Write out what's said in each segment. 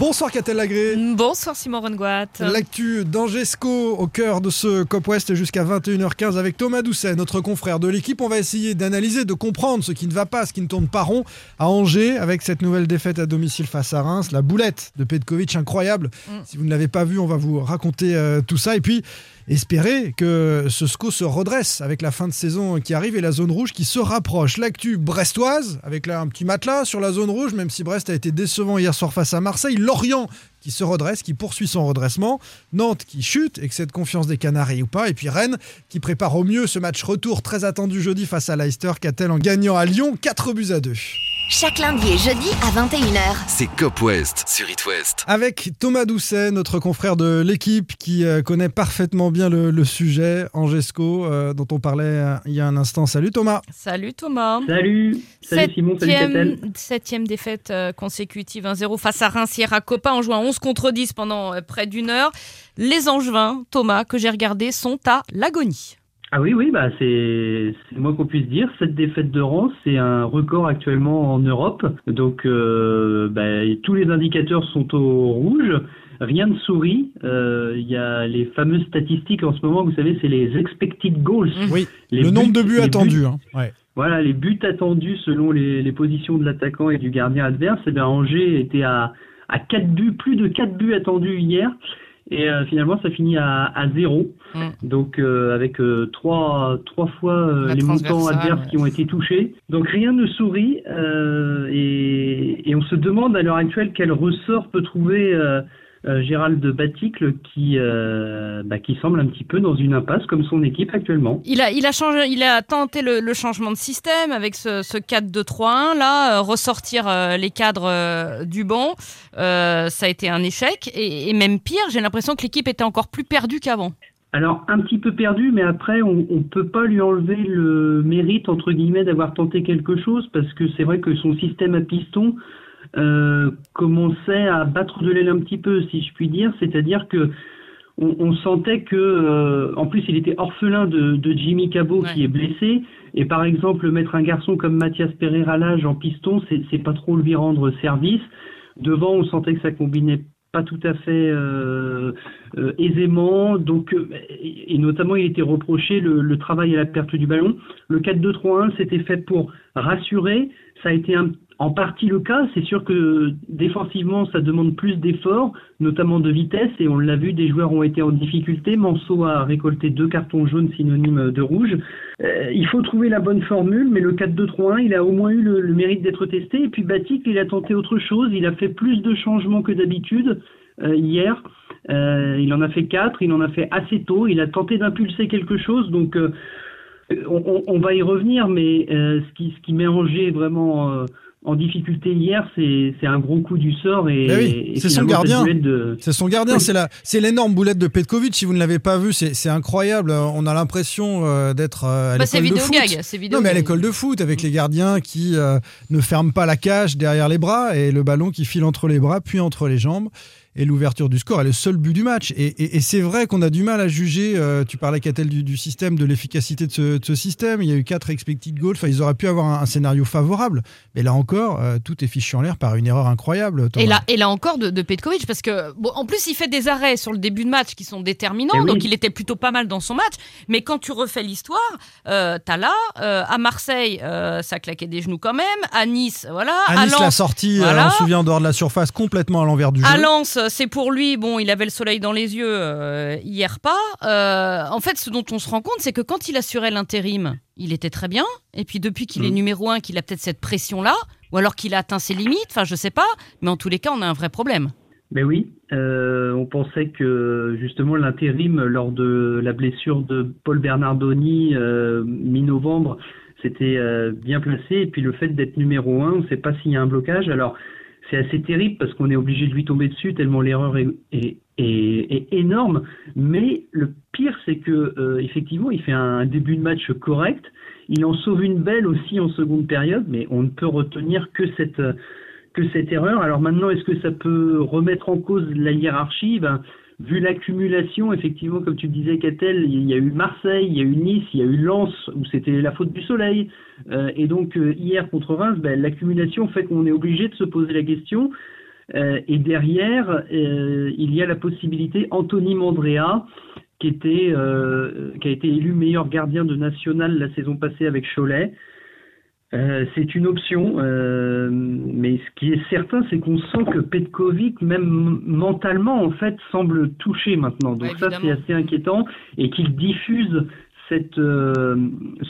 Bonsoir Catel Lagré. Bonsoir Simon Rengoat. L'actu d'Angesco au cœur de ce COP West jusqu'à 21h15 avec Thomas Doucet, notre confrère de l'équipe. On va essayer d'analyser, de comprendre ce qui ne va pas, ce qui ne tourne pas rond à Angers avec cette nouvelle défaite à domicile face à Reims. La boulette de Petkovic, incroyable. Mm. Si vous ne l'avez pas vu, on va vous raconter euh, tout ça. Et puis, espérer que ce SCO se redresse avec la fin de saison qui arrive et la zone rouge qui se rapproche. L'actu brestoise, avec là un petit matelas sur la zone rouge, même si Brest a été décevant hier soir face à Marseille. Lorient qui se redresse, qui poursuit son redressement. Nantes qui chute, excès de confiance des Canaries ou pas. Et puis Rennes qui prépare au mieux ce match retour très attendu jeudi face à Leicester, qu'a-t-elle en gagnant à Lyon? 4 buts à 2. Chaque lundi et jeudi à 21h. C'est Cop West sur It West. Avec Thomas Doucet, notre confrère de l'équipe qui euh, connaît parfaitement bien le, le sujet, Angesco, euh, dont on parlait euh, il y a un instant. Salut Thomas. Salut Thomas. Salut, salut Simon, salut Catel. Septième, défaite euh, consécutive 1-0 face à Reims hier à Copa en jouant 11 contre 10 pendant près d'une heure. Les Angevins, Thomas, que j'ai regardé, sont à l'agonie. Ah oui, oui, bah c'est moins qu'on puisse dire. Cette défaite de rang, c'est un record actuellement en Europe. Donc euh, bah, tous les indicateurs sont au rouge. Rien ne sourit. Euh, Il y a les fameuses statistiques en ce moment, vous savez, c'est les expected goals. Oui, Les le nombre de buts attendus. hein. Ouais. Voilà, les buts attendus selon les, les positions de l'attaquant et du gardien adverse. Eh bien, Angers était à, à 4 buts, plus de 4 buts attendus hier. Et euh, finalement, ça finit à, à 0. Mm. Donc, euh, avec euh, trois, trois fois euh, les montants adverses qui ont été touchés. Donc, rien ne sourit. euh, et, et on se demande à l'heure actuelle quel ressort peut trouver euh, Gérald Baticle qui, euh, bah, qui semble un petit peu dans une impasse comme son équipe actuellement. Il a, il a, changé, il a tenté le, le changement de système avec ce, ce 4-2-3-1, là, euh, ressortir euh, les cadres du banc. Ça a été un échec. Et, et même pire, j'ai l'impression que l'équipe était encore plus perdue qu'avant. Alors un petit peu perdu, mais après on ne peut pas lui enlever le mérite entre guillemets d'avoir tenté quelque chose parce que c'est vrai que son système à piston euh, commençait à battre de l'aile un petit peu, si je puis dire. C'est-à-dire que on, on sentait que, euh, en plus, il était orphelin de, de Jimmy Cabot Ouais. qui est blessé. Et par exemple, mettre un garçon comme Mathias Pereira l'âge en piston, c'est pas trop lui rendre service. Devant, on sentait que ça combinait pas tout à fait euh, euh, aisément. Donc, et, et notamment, il était reproché le, le travail à la perte du ballon. Le 4-2-3-1, c'était fait pour rassurer. Ça a été un- en partie le cas. C'est sûr que défensivement, ça demande plus d'efforts, notamment de vitesse. Et on l'a vu, des joueurs ont été en difficulté. Manso a récolté deux cartons jaunes synonymes de rouge. Euh, il faut trouver la bonne formule, mais le 4-2-3-1, il a au moins eu le, le mérite d'être testé. Et puis Batik, il a tenté autre chose. Il a fait plus de changements que d'habitude euh, hier. Euh, il en a fait quatre, il en a fait assez tôt. Il a tenté d'impulser quelque chose. Donc euh, on, on- va y revenir, mais euh, ce, qui, ce qui met vraiment euh, en difficulté hier, c'est c'est un gros coup du sort. Et, Ben oui, et c'est son gardien. de- C'est son gardien, Oui. c'est la, c'est l'énorme boulette de Petkovic. Si vous ne l'avez pas vu, c'est, c'est incroyable. On a l'impression euh, d'être euh, à Bah, c'est l'école de vidéo foot. gag. C'est vidéo Non, mais à l'école de foot, avec les gardiens qui euh, ne ferment pas la cage derrière les bras et le ballon qui file entre les bras, puis entre les jambes. Et l'ouverture du score est le seul but du match. Et, et- et c'est vrai qu'on a du mal à juger. euh, tu parlais, Catel, du, du système, de l'efficacité de ce, de ce système. Il y a eu quatre expected goals. Enfin, ils auraient pu avoir un, un scénario favorable. Mais là encore, euh, tout est fichu en l'air par une erreur incroyable. Et là, et là encore de, de Petkovic, parce que bon, en plus il fait des arrêts sur le début de match qui sont déterminants, Eh oui. donc il était plutôt pas mal dans son match. Mais quand tu refais l'histoire, euh, t'as là euh, à Marseille, euh, ça claquait des genoux quand même. À Nice, voilà. À Nice, Lens, la sortie, voilà. on se souvient, en dehors de la surface, complètement à l'envers du jeu. À Lens, c'est pour lui, bon, il avait le soleil dans les yeux, euh, hier pas. Euh, en fait, ce dont on se rend compte, c'est que quand il assurait l'intérim, il était très bien. Et puis depuis qu'il est Mhm. numéro un, qu'il a peut-être cette pression-là, ou alors qu'il a atteint ses limites, enfin, je sais pas. Mais en tous les cas, on a un vrai problème. Ben oui, euh, on pensait que justement l'intérim lors de la blessure de Paul Bernardoni euh, mi-novembre, c'était euh, bien placé. Et puis le fait d'être numéro un, on ne sait pas s'il y a un blocage. Alors c'est assez terrible parce qu'on est obligé de lui tomber dessus tellement l'erreur est, énorme. Mais le pire, c'est que euh, effectivement, il fait un début de match correct. Il en sauve une belle aussi en seconde période, mais on ne peut retenir que cette que cette erreur. Alors maintenant, est-ce que ça peut remettre en cause la hiérarchie? Ben, vu l'accumulation, effectivement, comme tu disais, Catel, il y a eu Marseille, il y a eu Nice, il y a eu Lens, où c'était la faute du soleil. Euh, et donc, euh, hier contre Reims, ben, l'accumulation fait qu'on est obligé de se poser la question. Euh, et derrière, il y a la possibilité, Anthony Mandrea, qui, était, qui a été élu meilleur gardien de national la saison passée avec Cholet, euh, c'est une option, euh, mais ce qui est certain, c'est qu'on sent que Petkovic, même mentalement, en fait, semble touché maintenant. Donc ça, c'est assez inquiétant, et qu'il diffuse cette, euh,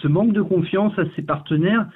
ce manque de confiance à ses partenaires.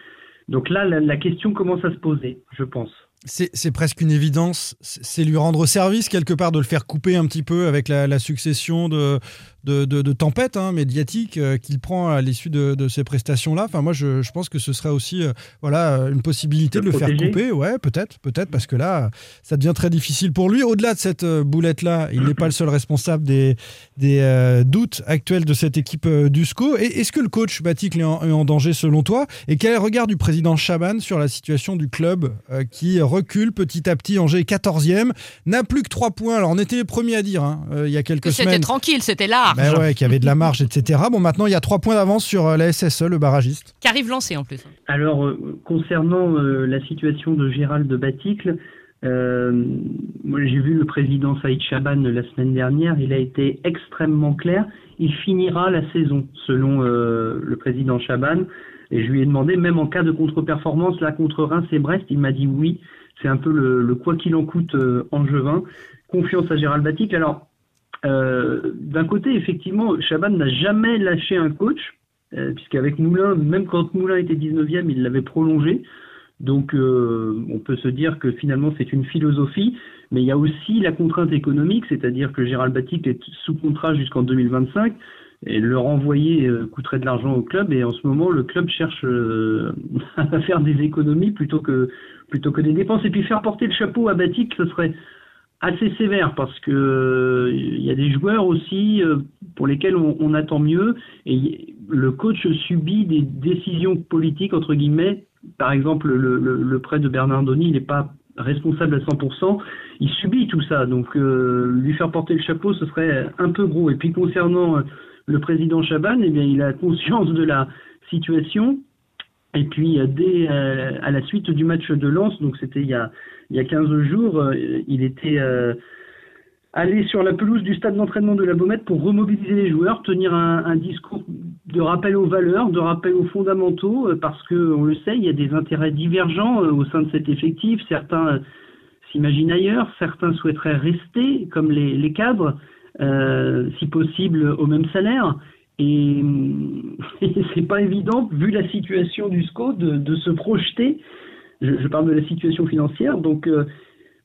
Donc là, la question commence à se poser, je pense c'est presque une évidence, c'est lui rendre service quelque part de le faire couper un petit peu avec la, succession de, de, tempêtes hein, médiatiques euh, qu'il prend à l'issue de, ces prestations-là. Enfin, moi, je, pense que ce serait aussi euh, voilà, une possibilité de, le faire couper. Ouais, peut-être, peut-être, parce que là, ça devient très difficile pour lui. Au-delà de cette euh, boulette-là, il n'est pas le seul responsable des, des doutes actuels de cette équipe du SCO. Est-ce que le coach Batik est en, danger selon toi? Et quel est le regard du président Chaban sur la situation du club qui recule petit à petit. Angers 14e, n'a plus que 3 points. Alors on était les premiers à dire hein, euh, il y a quelques semaines. C'était tranquille, c'était large. Ben ouais, qu'il y avait de la marge, etc. Bon, maintenant il y a 3 points d'avance sur euh, la SSE, le barragiste. Qui arrive lancé en plus. Alors, euh, concernant la situation de Gérald de Baticle, moi j'ai vu le président Saïd Chaban la semaine dernière, il a été extrêmement clair. Il finira la saison, selon le président Chaban. Et je lui ai demandé, même en cas de contre-performance, là contre Reims et Brest, il m'a dit oui. C'est un peu le, quoi qu'il en coûte euh, angevin. Confiance à Gérald Batic. Alors, euh, d'un côté, effectivement, Chaban n'a jamais lâché un coach, euh, puisqu'avec Moulin, même quand Moulin était 19e, il l'avait prolongé. Donc, on peut se dire que finalement, c'est une philosophie. Mais il y a aussi la contrainte économique, c'est-à-dire que Gérald Batic est sous contrat jusqu'en 2025 et le renvoyer coûterait de l'argent au club. Et en ce moment, le club cherche à faire des économies plutôt que plutôt que des dépenses. Et puis faire porter le chapeau à Batik, ce serait assez sévère parce que il y a des joueurs aussi euh, pour lesquels on, attend mieux et le coach subit des décisions politiques entre guillemets. Par exemple, le, prêt de Bernardoni, il n'est pas responsable à 100%, il subit tout ça. Donc euh, lui faire porter le chapeau, ce serait un peu gros. Et puis concernant le président Chaban, eh bien, il a conscience de la situation et puis, euh, dès euh, à la suite du match de Lens, donc c'était il y a, il y a 15 jours, euh, il était allé sur la pelouse du stade d'entraînement de la Baumette pour remobiliser les joueurs, tenir un, discours de rappel aux valeurs, de rappel aux fondamentaux, parce que on le sait, il y a des intérêts divergents au sein de cet effectif. Certains s'imaginent ailleurs, certains souhaiteraient rester comme les, les cadres, si possible au même salaire. Et, c'est pas évident, vu la situation du SCO, de, se projeter. Je, parle de la situation financière. Donc euh,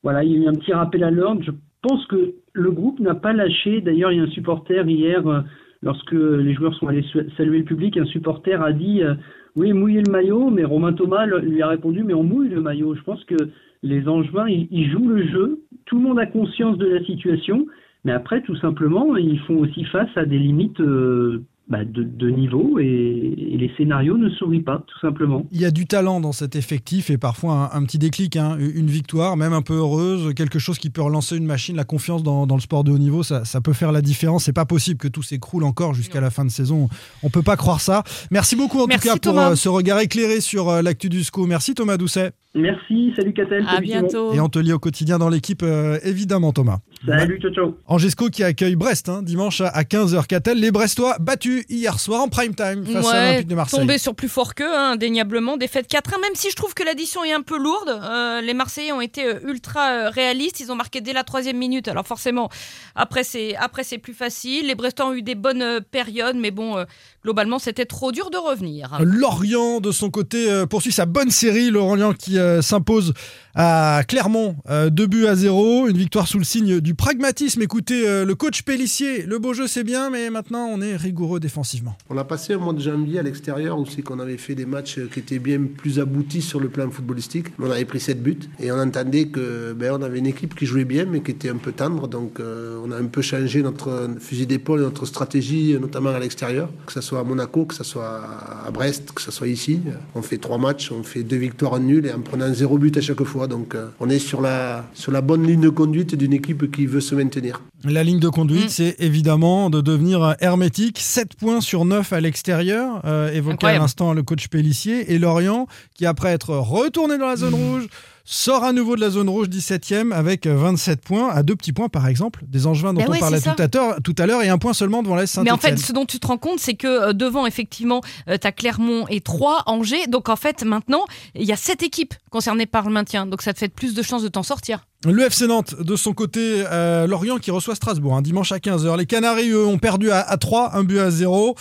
voilà, il y a eu un petit rappel à l'ordre. Je pense que le groupe n'a pas lâché. D'ailleurs, il y a un supporter hier, euh, lorsque les joueurs sont allés saluer le public, un supporter a dit euh, Oui, mouillez le maillot. Mais Romain Thomas lui a répondu Mais on mouille le maillot. Je pense que les Angevins, ils jouent le jeu. Tout le monde a conscience de la situation. Mais après, tout simplement, ils font aussi face à des limites euh, bah, de, niveau et, les scénarios ne sourient pas, tout simplement. Il y a du talent dans cet effectif et parfois un, petit déclic, hein, une victoire, même un peu heureuse, quelque chose qui peut relancer une machine, la confiance dans, le sport de haut niveau, ça, peut faire la différence. C'est pas possible que tout s'écroule encore jusqu'à la fin de saison. On peut pas croire ça. Merci beaucoup en tout cas pour euh, ce regard éclairé sur euh, l'actu du SCO. Merci Thomas Doucet. Merci, salut Catel. À bientôt. Et on te lit au quotidien dans l'équipe, évidemment Thomas. Salut, ciao, ciao. Angesco qui accueille Brest hein, dimanche à 15h. Qu'a-t-elle les Brestois battus hier soir en prime time face à l'Olympique de Marseille Tombé sur plus fort qu'eux, hein, indéniablement. Défaite 4-1, même si je trouve que l'addition est un peu lourde. Euh, les Marseillais ont été euh, ultra euh, réalistes. Ils ont marqué dès la troisième minute. Alors forcément, après c'est, après c'est plus facile. Les Brestois ont eu des bonnes périodes, mais bon, globalement, c'était trop dur de revenir. Lorient, de son côté, poursuit sa bonne série. Lorient qui s'impose à Clermont, 2 buts à 0. Une victoire sous le signe du pragmatisme. Écoutez, le coach Pellissier, le beau jeu c'est bien, mais maintenant on est rigoureux défensivement. On a passé un mois de janvier à l'extérieur où c'est qu'on avait fait des matchs qui étaient bien plus aboutis sur le plan footballistique. On avait pris 7 buts et on entendait que ben, avait une équipe qui jouait bien mais qui était un peu tendre. Donc euh, on a un peu changé notre fusil d'épaule, notre stratégie, notamment à l'extérieur, que ce soit à Monaco, que ce soit à Brest, que ce soit ici. On fait trois matchs, on fait deux victoires nulles et en prenant zéro but à chaque fois. Donc euh, on est sur la, sur la bonne ligne de conduite d'une équipe qui veut se maintenir. La ligne de conduite, Mm. c'est évidemment de devenir hermétique. 7 points sur 9 à l'extérieur, euh, évoqué à l'instant le coach Pellissier. Et Lorient, qui après être retourné dans la zone rouge, sort à nouveau de la zone rouge 17e avec 27 points, à deux petits points par exemple, des Angevins dont Ben on ouais, parlait tout à l'heure, tout à l'heure et un point seulement devant l'Est Mais en fait, ce dont tu te rends compte, c'est que euh, devant, effectivement, tu as Clermont et Troyes, Angers. Donc en fait, maintenant, il y a sept équipes concernées par le maintien. Donc ça te fait plus de chances de t'en sortir. Le FC Nantes, de son côté, euh, Lorient qui reçoit Strasbourg, un dimanche à 15h. Les Canaries, eux, ont perdu à, à 3, un but à 0.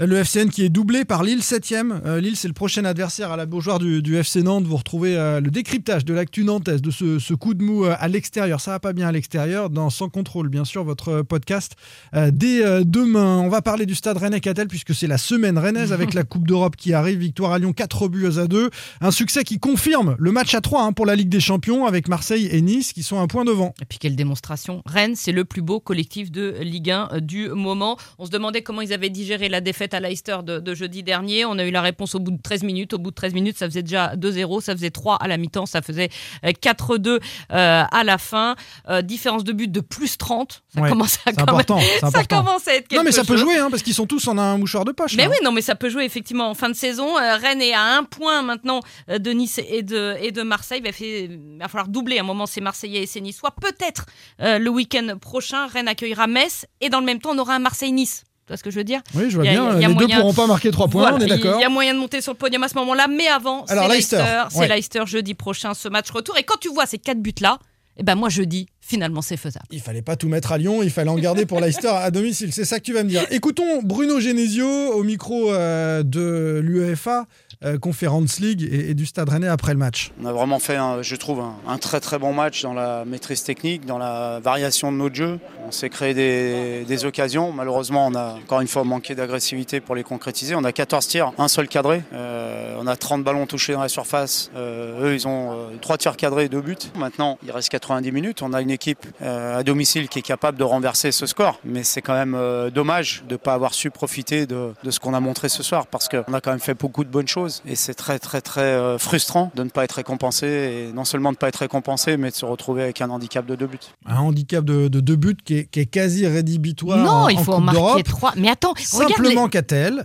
Le FCN qui est doublé par Lille 7e. Euh, Lille, c'est le prochain adversaire à la Beaujoire du, du FC Nantes. Vous retrouvez euh, le décryptage de l'actu nantaise, de ce, ce coup de mou euh, à l'extérieur. Ça va pas bien à l'extérieur, dans Sans Contrôle, bien sûr, votre euh, podcast. Euh, dès demain, on va parler du stade Rennais-Catel, puisque c'est la semaine rennaise avec la Coupe d'Europe qui arrive. Victoire à Lyon, 4 buts à 2. Un succès qui confirme le match à 3 pour la Ligue des Champions, avec Marseille et Nice qui sont un point devant. Et puis quelle démonstration. Rennes, c'est le plus beau collectif de Ligue 1 euh, du moment. On se demandait comment ils avaient digéré la défaite à Leicester de, de jeudi dernier. On a eu la réponse au bout de 13 minutes. Au bout de 13 minutes, ça faisait déjà 2-0, ça faisait 3 à la mi-temps, ça faisait euh, 4-2 euh, à la fin. Euh, différence de but de plus 30. Ça Ouais, commence à quand important. Ça important. commence à être quelque Non, mais ça peut jouer, hein, parce qu'ils sont tous en un mouchoir de poche. Mais là. oui, non, mais ça peut jouer effectivement en fin de saison. Euh, Rennes est à un point maintenant euh, de Nice et de, et de Marseille. Il va, fait- il va falloir doubler. À un moment, c'est Marseillais et c'est Niçois. Peut-être euh, le week-end prochain, Rennes accueillera Metz et dans le même temps, on aura un Marseille-Nice. Tu vois ce que je veux dire Oui, je vois a- bien. les moyen- deux pourront pas marquer 3 points, Voilà, on est d'accord. Il y a moyen de monter sur le podium à ce moment-là, mais avant, c'est Leicester. Leicester, C'est ouais. Leicester jeudi prochain, ce match retour. Et quand tu vois ces quatre buts-là, eh ben moi, je dis, finalement, c'est faisable. Il fallait pas tout mettre à Lyon, il fallait en garder pour Leicester à domicile. C'est ça que tu vas me dire. Écoutons Bruno Genesio au micro euh, de l'UEFA, euh, Conference League et, du Stade Rennais après le match. On a vraiment fait, un- je trouve, un, très très bon match dans la maîtrise technique, dans la variation de notre jeu. On s'est créé des, occasions. Malheureusement, on a encore une fois manqué d'agressivité pour les concrétiser. On a 14 tirs, un seul cadré. Euh, on a 30 ballons touchés dans la surface. Euh, eux, ils ont 3 tirs cadrés et 2 buts. Maintenant, il reste 90 minutes. On a une équipe euh, à domicile qui est capable de renverser ce score. Mais c'est quand même euh, dommage de ne pas avoir su profiter de ce qu'on a montré ce soir parce qu'on a quand même fait beaucoup de bonnes choses. Et c'est très très très euh, frustrant de ne pas être récompensé. Et non seulement de ne pas être récompensé, mais de se retrouver avec un handicap de deux buts. Un handicap de, de deux buts qui est, qui est quasi rédhibitoire non, en, il faut en marquer trois. Mais attends, regarde les- Simplement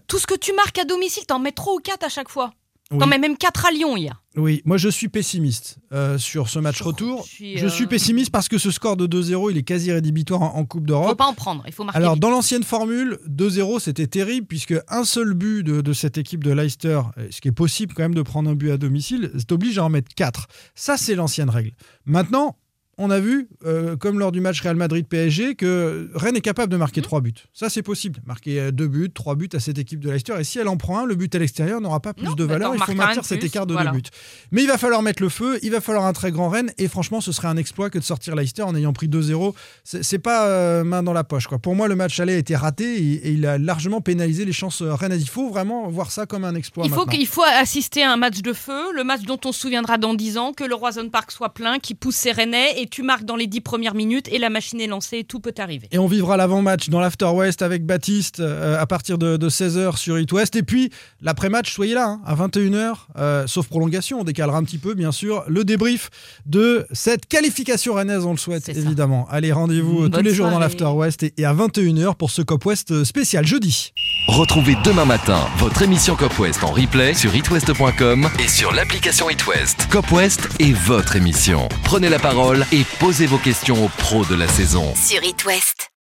tout ce que tu marques à domicile, t'en mets trois ou quatre à chaque fois. Oui. T'en mets même quatre à Lyon hier. Oui, moi je suis pessimiste euh, sur ce match Je- retour. je suis, Je euh, suis pessimiste parce que ce score de 2-0, il est quasi rédhibitoire en, en Coupe Faut d'Europe. pas en prendre, il faut marquer. Alors, vite. dans l'ancienne formule, 2-0, c'était terrible, puisque un seul but de, de cette équipe de Leicester, euh, ce qui est possible quand même de prendre un but à domicile, t'oblige à en mettre 4. Ça, c'est l'ancienne règle. Maintenant, on a vu, euh, comme lors du match Real Madrid-PSG, que Rennes est capable de marquer 3 buts. Ça, c'est possible. Marquer 2 buts, 3 buts à cette équipe de Leicester. Et si elle en prend un, le but à l'extérieur n'aura pas plus Non, de valeur. Il faut maintenir cet plus, écart de voilà. 2 buts. Mais il va falloir mettre le feu, il va falloir un très grand Rennes. Et franchement, ce serait un exploit que de sortir Leicester en ayant pris 2-0. C'est c'est pas euh, main dans la poche. Quoi. Pour moi, le match aller a été raté et, et il a largement pénalisé les chances euh, rennaises. Il faut vraiment voir ça comme un exploit. Il faut, faut assister à un match de feu, le match dont on se souviendra dans 10 ans, que le Roison Park soit plein, qui pousse ses Rennais, et tu marques dans les 10 premières minutes, et la machine est lancée, tout peut arriver. Et on vivra l'avant-match dans l'After West avec Baptiste euh, à partir de, 16h sur It West. Et puis l'après-match, soyez là, hein, à 21h, euh, sauf prolongation, on décalera un petit peu, bien sûr, le débrief de cette qualification rennaise, on le souhaite évidemment. Allez, rendez-vous euh, tous les jours dans l'After West et, et à 21h pour ce Cop West spécial jeudi. Retrouvez demain matin votre émission Cop West en replay sur itwest.com et sur l'application itwest. Cop West est votre émission. Prenez la parole et posez vos questions aux pros de la saison. Sur It.